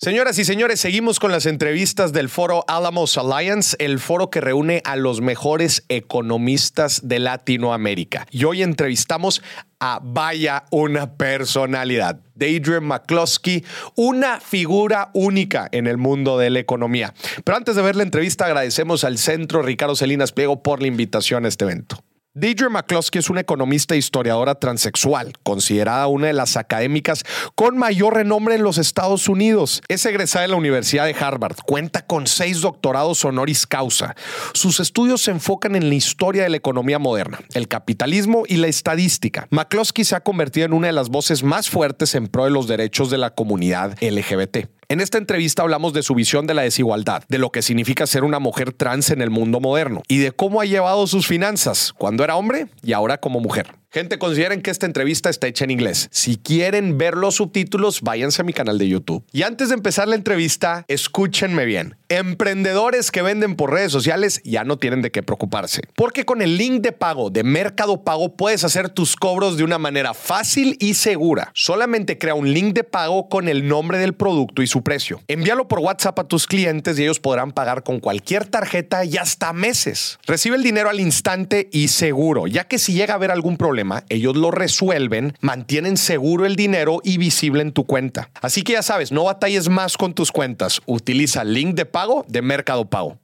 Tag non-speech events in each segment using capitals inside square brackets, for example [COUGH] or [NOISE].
Señoras y señores, seguimos con las entrevistas del foro Alamos Alliance, el foro que reúne a los mejores economistas de Latinoamérica. Y hoy entrevistamos a vaya una personalidad, Adrian McCloskey, una figura única en el mundo de la economía. Pero antes de ver la entrevista, agradecemos al Centro Ricardo Salinas Pliego por la invitación a este evento. Deidre McCloskey es una economista e historiadora transexual, considerada una de las académicas con mayor renombre en los Estados Unidos. Es egresada de la Universidad de Harvard, cuenta con seis doctorados honoris causa. Sus estudios se enfocan en la historia de la economía moderna, el capitalismo y la estadística. McCloskey se ha convertido en una de las voces más fuertes en pro de los derechos de la comunidad LGBT. En esta entrevista hablamos de su visión de la desigualdad, de lo que significa ser una mujer trans en el mundo moderno y de cómo ha llevado sus finanzas cuando era hombre y ahora como mujer. Gente, consideren que esta entrevista está hecha en inglés. Si quieren ver los subtítulos, váyanse a mi canal de YouTube. Y antes de empezar la entrevista, escúchenme bien. Emprendedores que venden por redes sociales ya no tienen de qué preocuparse. Porque con el link de pago de Mercado Pago puedes hacer tus cobros de una manera fácil y segura. Solamente crea un link de pago con el nombre del producto y su precio. Envíalo por WhatsApp a tus clientes y ellos podrán pagar con cualquier tarjeta y hasta meses. Recibe el dinero al instante y seguro, ya que si llega a haber algún problema, ellos lo resuelven, mantienen seguro el dinero y visible en tu cuenta. Así que ya sabes, no batalles más con tus cuentas. Utiliza el link de pago de Mercado Pago.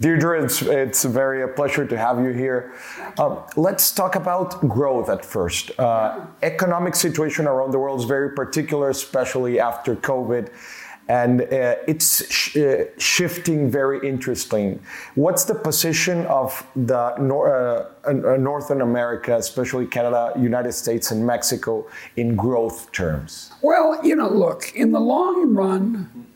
Deirdre, it's, it's very a pleasure to have you here. Uh, let's talk about growth at first. Uh, economic situation around the world is very particular, especially after COVID. and uh, it's sh- uh, shifting very interesting. What's the position of the nor- uh, uh, Northern America, especially Canada, United States, and Mexico in growth terms? Well, you know, look, in the long run,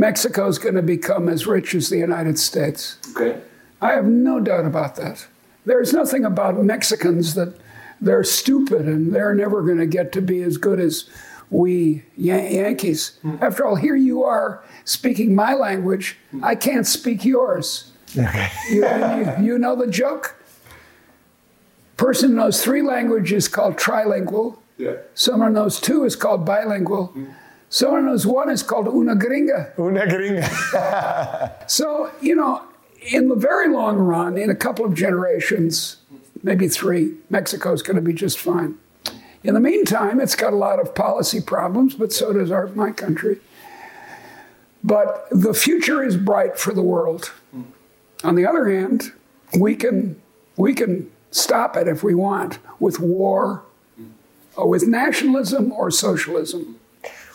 Mexico is going to become as rich as the United States. Okay. I have no doubt about that. There's nothing about Mexicans that they're stupid and they're never going to get to be as good as we Yan- Yankees. Mm. After all, here you are speaking my language. Mm. I can't speak yours. Okay. you, you, you, know the joke? Person knows three languages called trilingual. Yeah. Someone knows two is called bilingual. Mm. Someone knows one is called una gringa. Una gringa. [LAUGHS] so, you know, in the very long run, in a couple of generations, maybe three, Mexico's going to be just fine. In the meantime, it's got a lot of policy problems, but so does our, my country. But the future is bright for the world. On the other hand, we can, we can stop it if we want with war, or with nationalism or socialism.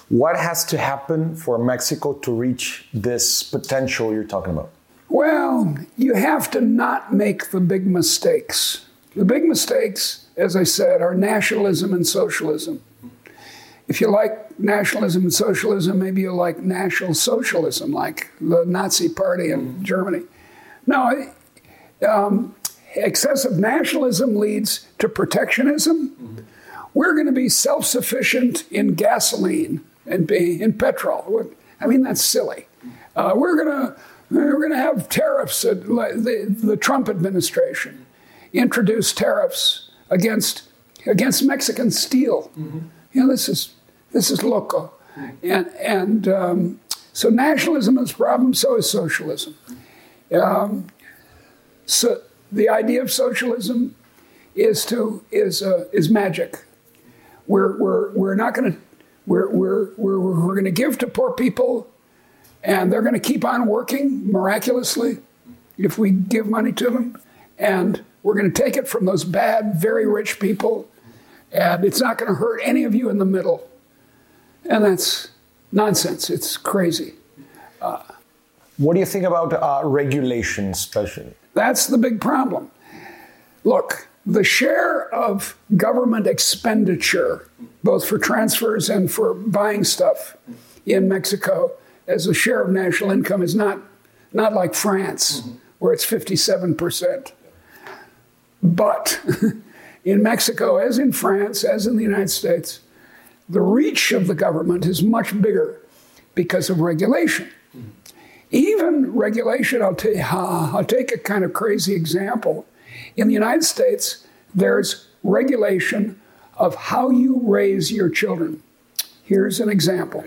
What has to happen for Mexico to reach this potential you're talking about? Well, you have to not make the big mistakes. The big mistakes as I said, are nationalism and socialism. If you like nationalism and socialism, maybe you like National Socialism, like the Nazi Party in Germany. No, um, excessive nationalism leads to protectionism. We're going to be self sufficient in gasoline and being in petrol. I mean, that's silly. Uh, we're going to we're going to have tariffs. the, the Trump administration introduced tariffs against against Mexican steel. Mm-hmm. You know, this is this is local, mm-hmm. and and um, so nationalism is a problem. So is socialism. Um, so the idea of socialism is to is uh, is magic. We're we're we're not going to we're we're we're we're going to give to poor people, and they're going to keep on working miraculously if we give money to them, and we're going to take it from those bad, very rich people, and it's not going to hurt any of you in the middle. And that's nonsense. It's crazy. Uh, what do you think about uh, regulation, especially? That's the big problem. Look, the share of government expenditure, both for transfers and for buying stuff in Mexico, as a share of national income, is not, not like France, mm-hmm. where it's 57%. But [LAUGHS] in Mexico, as in France, as in the United States, the reach of the government is much bigger because of regulation. Even regulation, I'll, you, I'll take a kind of crazy example. In the United States, there's regulation of how you raise your children. Here's an example.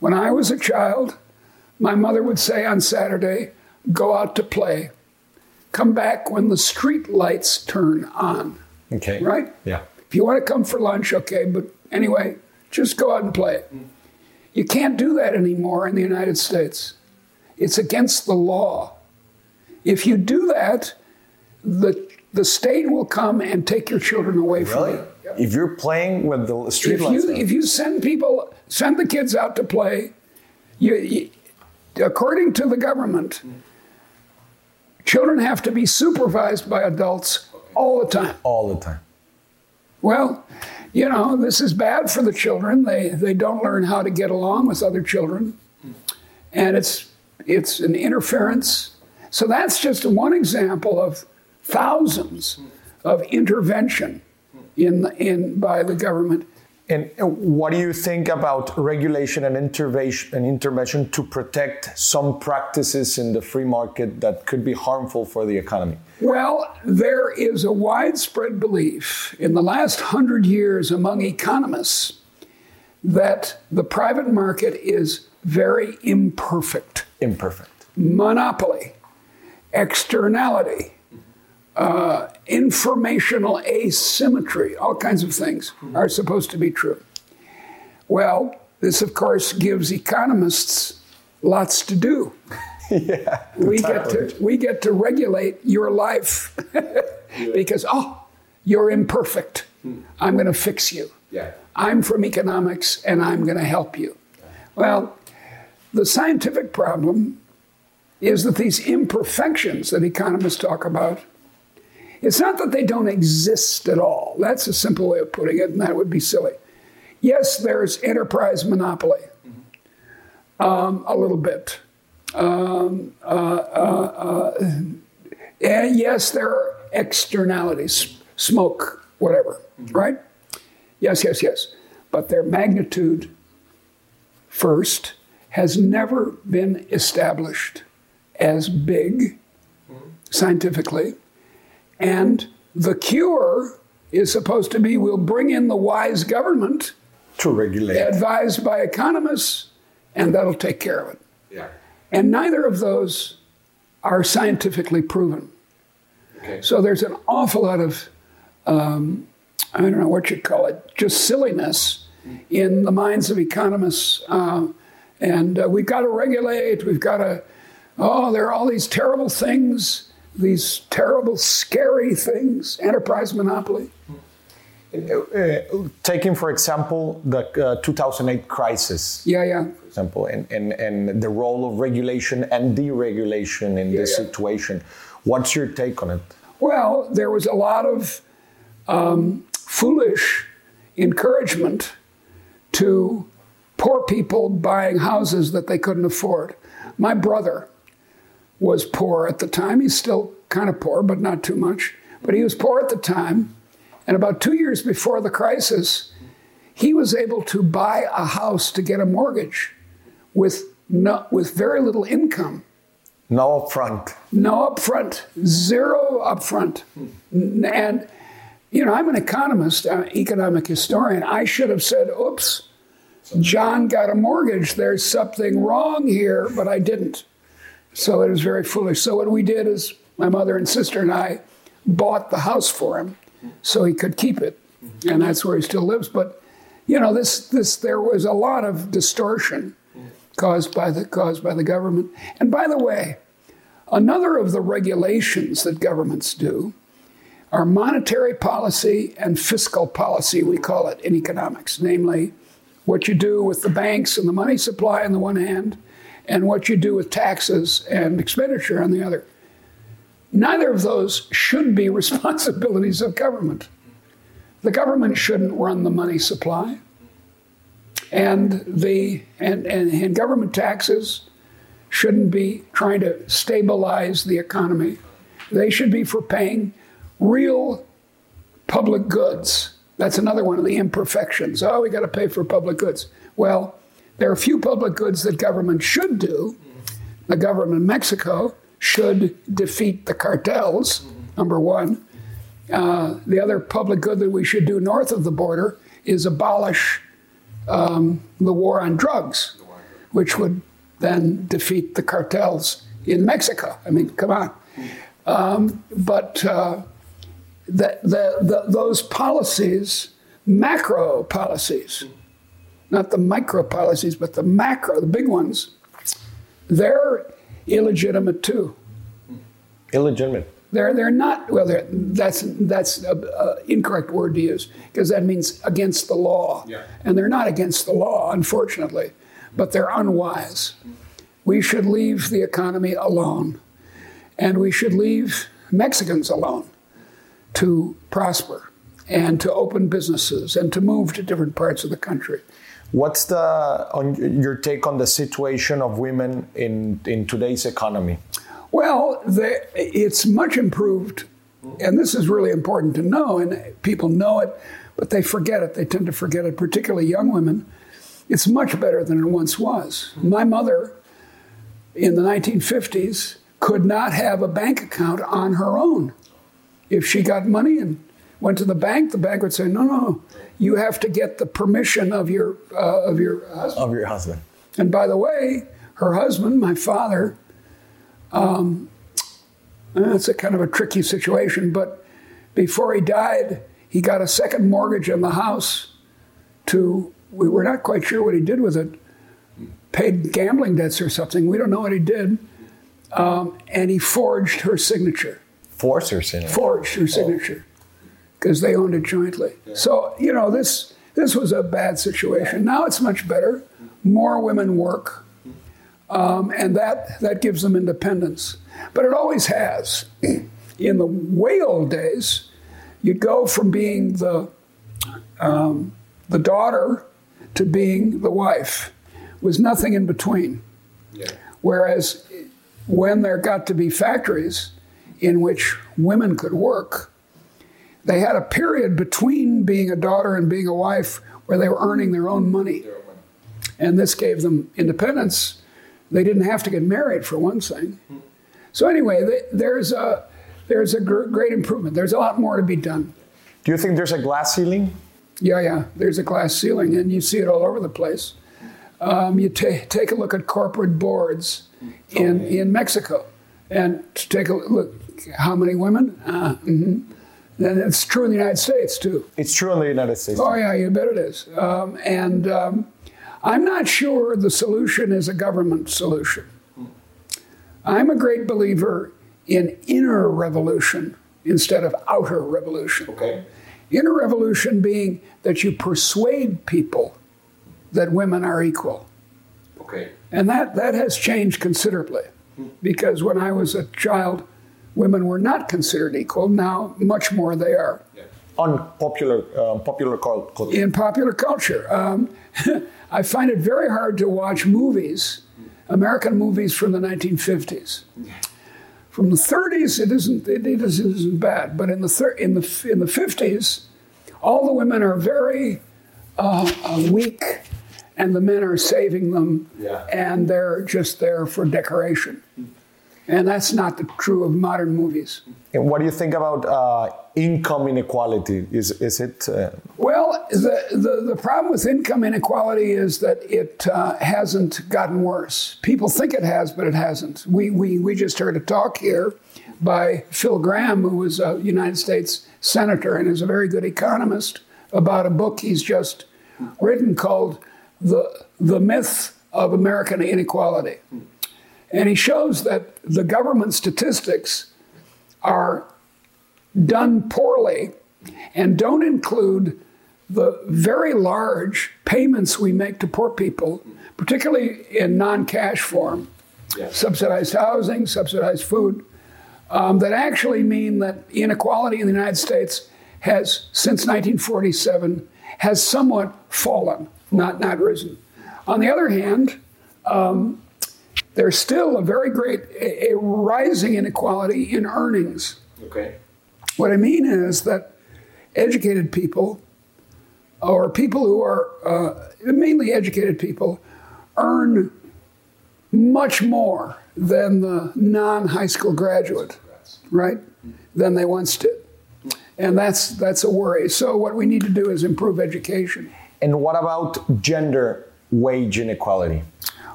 When I was a child, my mother would say on Saturday, go out to play. Come back when the street lights turn on. Okay. Right? Yeah. If you want to come for lunch, okay, but anyway, just go out and play. You can't do that anymore in the United States. It's against the law. If you do that, the the state will come and take your children away from Really? you. If you're playing with the street If you if you send people send the kids out to play, you, you according to the government, children have to be supervised by adults all the time. all the time. Well, you know, this is bad for the children. They they don't learn how to get along with other children. And it's it's an interference. So that's just one example of thousands of intervention in in by the government. And uh, what do you think about regulation and intervention, and intervention to protect some practices in the free market that could be harmful for the economy? Well, there is a widespread belief in the last hundred years among economists that the private market is very imperfect. Imperfect. monopoly, externality, uh, informational asymmetry, all kinds of things are supposed to be true. Well, this, of course, gives economists lots to do. [LAUGHS] yeah. We get to we get to regulate your life [LAUGHS] because oh, you're imperfect. I'm going to fix you. Yeah. I'm from economics and I'm going to help you. Well, the scientific problem is that these imperfections that economists talk about, it's not that they don't exist at all. That's a simple way of putting it, and that would be silly. Yes, there's enterprise monopoly, um, a little bit. Um, uh, uh, uh, and yes, there are externalities, smoke, whatever, right? Yes, yes, yes. But their magnitude, first, has never been established as big scientifically. And the cure is supposed to be we'll bring in the wise government To regulate. advised by economists, and that'll take care of it. Yeah. And neither of those are scientifically proven. Okay. So there's an awful lot of, um, I don't know what you'd call it, just silliness in the minds of economists. Uh, and uh, we've got to regulate, we've got to, oh, there are all these terrible things, these terrible, scary things, enterprise monopoly. Uh, taking, for example, the uh, 2008 crisis, Yeah, yeah. for example, and, and, and the role of regulation and deregulation in this Yeah. situation. What's your take on it? Well, there was a lot of um, foolish encouragement to poor people buying houses that they couldn't afford. My brother was poor at the time. He's still kind of poor, but not too much. But he was poor at the time. And about two years before the crisis, he was able to buy a house to get a mortgage with, no, with very little income. No upfront. No upfront, zero upfront. And, you know, I'm an economist, uh, economic historian. I should have said, oops, John got a mortgage. There's something wrong here, but I didn't. So it was very foolish. So what we did is my mother and sister and I bought the house for him so he could keep it. And that's where he still lives. But, you know, this, this, there was a lot of distortion caused by the, caused by the government. And by the way, Another of the regulations that governments do are monetary policy and fiscal policy, we call it in economics, namely what you do with the banks and the money supply on the one hand, and what you do with taxes and expenditure on the other. Neither of those should be [LAUGHS] responsibilities of government. The government shouldn't run the money supply. And the and, and, and government taxes shouldn't be trying to stabilize the economy. They should be for paying real public goods. That's another one of the imperfections. Oh, we got to pay for public goods. Well, there are a few public goods that government should do. The government of Mexico should defeat the cartels, number one. Uh, the other public good that we should do north of the border is abolish um, the war on drugs. which would then defeat the cartels in Mexico. I mean, come on. Um, but uh, the, the, the, those policies, macro policies, not the micro policies, but the macro, the big ones, they're illegitimate too. Illegitimate. They're they're not well. They're, that's that's an incorrect word to use because that means against the law, Yeah. and they're not against the law, unfortunately, but they're unwise. We should leave the economy alone, and we should leave Mexicans alone to prosper and to open businesses and to move to different parts of the country. What's the on your take on the situation of women in in today's economy? Well, it's much improved, and this is really important to know, and people know it, but they forget it. They tend to forget it, particularly young women. It's much better than it once was. My mother, in the 1950s, could not have a bank account on her own. If she got money and went to the bank, the bank would say, "No, no, you have to get the permission of your uh, of your husband." Of your husband. And by the way, her husband, my father, um, it's a kind of a tricky situation, but before he died, he got a second mortgage on the house to, we were not quite sure what he did with it, paid gambling debts or something. We don't know what he did. Um, and he forged her signature, Forcers in it. forged her signature, because they owned it jointly. So, you know, this, this was a bad situation. Now it's much better. More women work um, and that that gives them independence. But it always has. [CLEARS THROAT] In the way old days, you'd go from being the um, the daughter to being the wife. Was nothing in between. Whereas when there got to be factories in which women could work, they had a period between being a daughter and being a wife where they were earning their own money. And this gave them independence. They didn't have to get married, for one thing. So, anyway, th- there's a, there's a gr- great improvement. There's a lot more to be done. Do you think there's a glass ceiling? Yeah, yeah, there's a glass ceiling, and you see it all over the place. Um, you ta- take a look at corporate boards in, in Mexico and take a look how many women? Uh, mhm. And it's true in the United States, too. It's true in the United States. Oh, yeah, you bet it is. Um, and um, I'm not sure the solution is a government solution. I'm a great believer in inner revolution instead of outer revolution. Okay. Inner revolution being that you persuade people that women are equal. Okay. And that, that has changed considerably because when I was a child, women were not considered equal. Now, much more they are. On popular um, popular culture. in popular culture. Um, [LAUGHS] I find it very hard to watch movies, American movies from the 1950s. From the 30s, it isn't it, it isn't, isn't bad, but in the thir- in the in the 50s, all the women are very uh, uh, weak, and the men are saving them, Yeah. and they're just there for decoration. And that's not the true of modern movies. And what do you think about uh, income inequality? Is is it? Uh, Well, the, the, the problem with income inequality is that it uh, hasn't gotten worse. People think it has, but it hasn't. We, we, we just heard a talk here by Phil Gramm, who was a United States Senator and is a very good economist, about a book he's just written called The, the Myth of American Inequality. And he shows that the government statistics are done poorly and don't include the very large payments we make to poor people, particularly in non cash form, subsidized housing, subsidized food, um, that actually mean that inequality in the United States has, since 1947, has somewhat fallen, not, not risen. On the other hand, um, there's still a very great a, a rising inequality in earnings. Okay. What I mean is that educated people, or people who are uh, mainly educated people, earn much more than the non high school graduate, right? Than they once did. And that's, that's a worry. So, what we need to do is improve education. and what about gender wage inequality?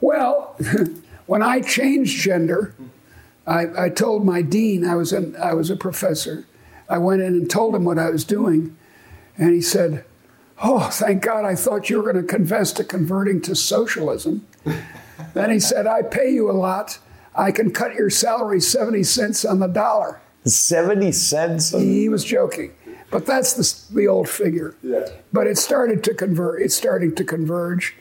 Well, [LAUGHS] when I changed gender, I, I told my dean I was an, I was a professor. I went in and told him what I was doing, and he said, "Oh, thank God! I thought you were going to confess to converting to socialism." [LAUGHS] then he said, "I pay you a lot. I can cut your salary seventy cents on the dollar." 70 cents? He was joking, but that's the, the old figure. Yeah. But it started to convert. It's starting to converge.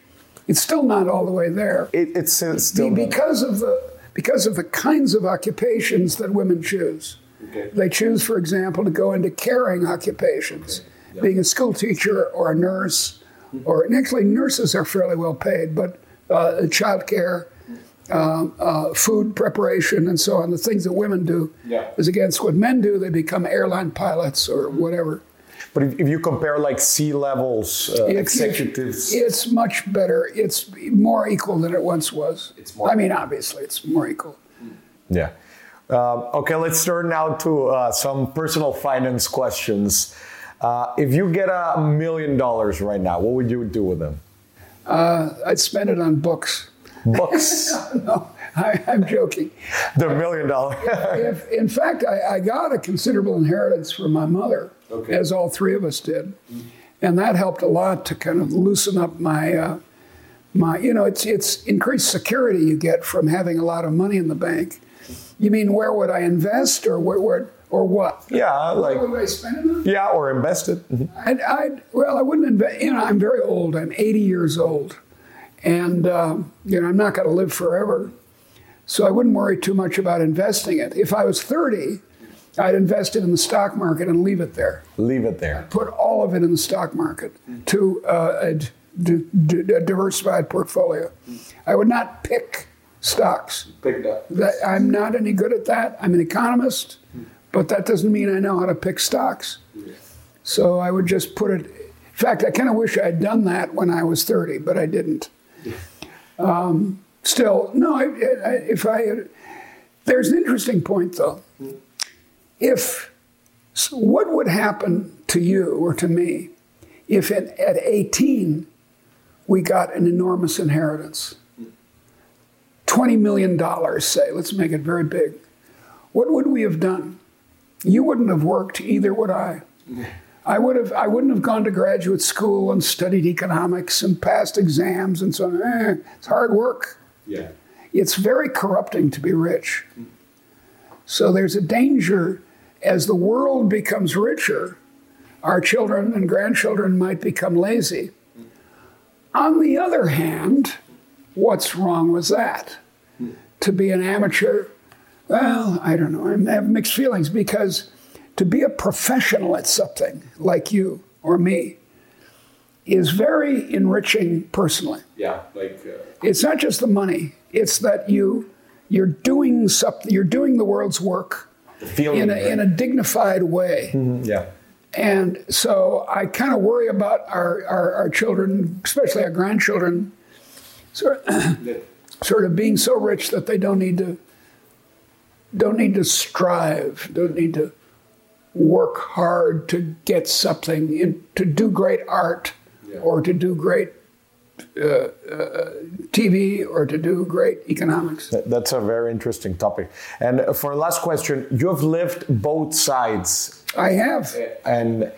It's still not all the way there It, it's still. Be- because of the because of the kinds of occupations that women choose. Okay. They choose, for example, to go into caring occupations, being a school teacher or a nurse, or and actually nurses are fairly well paid, but uh, child care, um, uh, food preparation, and so on. The things that women do Yeah. is against what men do. They become airline pilots or whatever. But if, if you compare like C-levels, uh, If you- executives. It's much better. It's more equal than it once was. It's more- I mean, obviously, it's more equal. Yeah. Um, okay, let's turn now to uh, some personal finance questions. Uh, if you get a million dollars right now, what would you do with them? Uh, I'd spend it on books. Books. [LAUGHS] No, I, I'm joking. the million dollar. If, in fact, I, I got a considerable inheritance from my mother, Okay. as all three of us did, and that helped a lot to kind of loosen up my, uh, my. You know, it's it's increased security you get from having a lot of money in the bank. You mean where would I invest, or where, where or what? yeah, like What would I spend it yeah, or invested. Mhm. I'd, I'd, well, I wouldn't invest. You know, I'm very old. I'm 80 years old, and um, you know, I'm not going to live forever. So I wouldn't worry too much about investing it. If I was 30, I'd invest it in the stock market and leave it there. Leave it there. Put all of it in the stock market to uh, a, d- d- d- a diversified portfolio. I would not pick stocks. Picked up. That, I'm not any good at that. I'm an economist, but that doesn't mean I know how to pick stocks. So I would just put it. In fact, I kind of wish I'd done that when I was 30, but I didn't. [LAUGHS] Um, still, no. I, I, if I, had, there's an interesting point though. If so what would happen to you or to me if at, at 18 we got an enormous inheritance? $20 million, say, let's make it very big. What would we have done? You wouldn't have worked, either would I. I would have I wouldn't have gone to graduate school and studied economics and passed exams and so on. Eh, it's hard work. Yeah. It's very corrupting to be rich. So there's a danger as the world becomes richer, our children and grandchildren might become lazy. On the other hand, what's wrong with that? To be an amateur, well, I don't know. I have mixed feelings because to be a professional at something like you or me is very enriching personally. Yeah, like uh, It's not just the money; it's that you you're doing something. You're doing the world's work feeling. in a, in a dignified way. yeah. And so I kind of worry about our, our, our children, especially our grandchildren, sort [COUGHS] sort of being so rich that they don't need to don't need to strive, don't need to work hard to get something, in, to do great art, or to do great uh, uh, TV, or to do great economics. That's a very interesting topic. And for last question, you've lived both sides, I have. and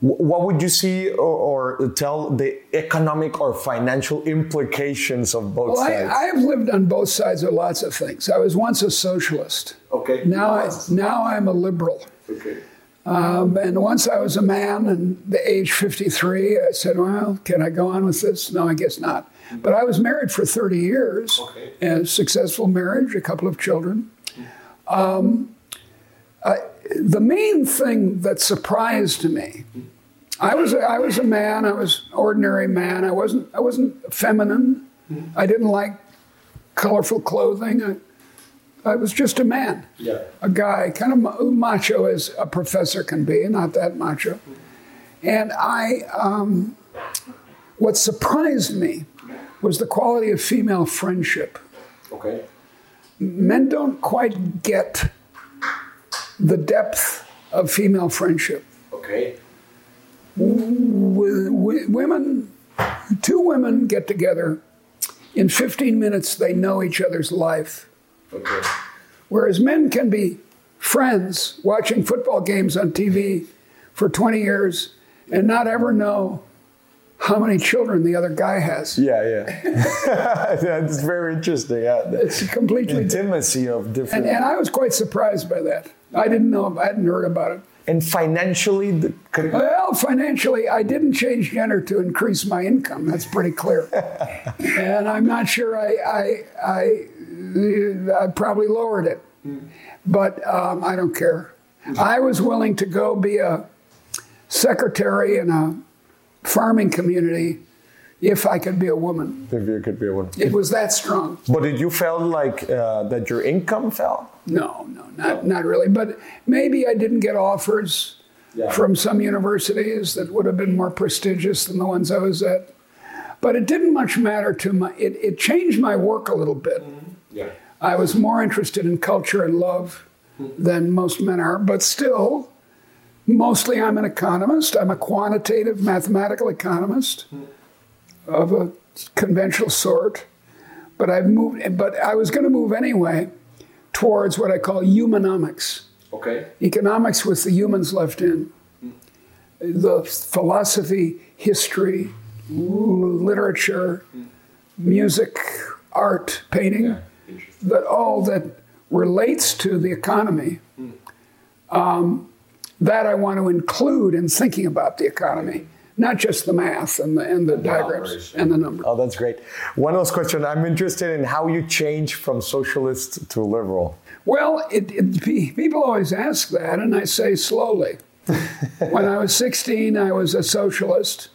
what would you see or, or tell the economic or financial implications of both Well, I, sides? I've lived on both sides of lots of things. I was once a socialist. Okay. Now, I, now I'm a liberal. okay. Um, and once I was a man and the age 53, I said, well, can I go on with this? No, I guess not. But I was married for 30 years, Okay. a successful marriage, a couple of children. Um, I, the main thing that surprised me, I was, a, I was a man, I was an ordinary man. I wasn't, I wasn't feminine. I didn't like colorful clothing. I, I was just a man Yeah. a guy, kind of macho as a professor can be, not that macho. And I, um, what surprised me was the quality of female friendship. Okay. Men don't quite get the depth of female friendship. Okay. With, with women, two women get together in 15 minutes they know each other's life. Okay. Whereas men can be friends watching football games on TV for 20 years and not ever know how many children the other guy has. Yeah, yeah. [LAUGHS] That's very interesting. Yeah. It's completely intimacy of different. And, and, I was quite surprised by that. I didn't know. I hadn't heard about it. And financially, the... well, financially, I didn't change gender to increase my income. That's pretty clear. [LAUGHS] and I'm not sure I I I, I probably lowered it, but um, I don't care. I was willing to go be a secretary in a farming community if I could be a woman. If you could be a woman. It was that strong. But did you feel like uh, that your income fell? No, no, not, not really. But maybe I didn't get offers yeah. from some universities that would have been more prestigious than the ones I was at. But it didn't much matter to my, it, it changed my work a little bit. Mm-hmm. Yeah. I was more interested in culture and love than most men are, but still, Mostly, I'm an economist. I'm a quantitative mathematical economist of a conventional sort. But I've moved. But I was going to move anyway towards what I call humanomics. Okay. Economics with the humans left in. The philosophy, history, literature, music, art, painting, yeah. That all that relates to the economy. Um, that I want to include in thinking about the economy, not just the math and the, and the, the diagrams numbers. and the numbers. Oh, that's great. One last question. I'm interested in how you change from socialist to liberal. Well, it, it, people always ask that, and I say slowly. [LAUGHS] when I was 16, I was a socialist,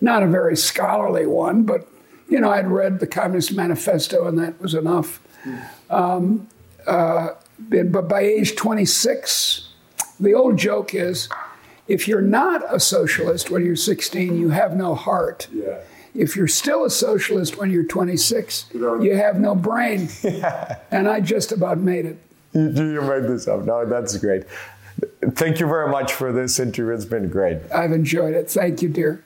not a very scholarly one, but you know, I'd read the Communist Manifesto, and that was enough. Um, uh, but by age 26, the old joke is if you're not a socialist when you're 16, you have no heart. Yeah. If you're still a socialist when you're 26, you have no brain. [LAUGHS] Yeah. And I just about made it. You, you made this up. No, that's great. Thank you very much for this interview. It's been great. I've enjoyed it. Thank you, dear.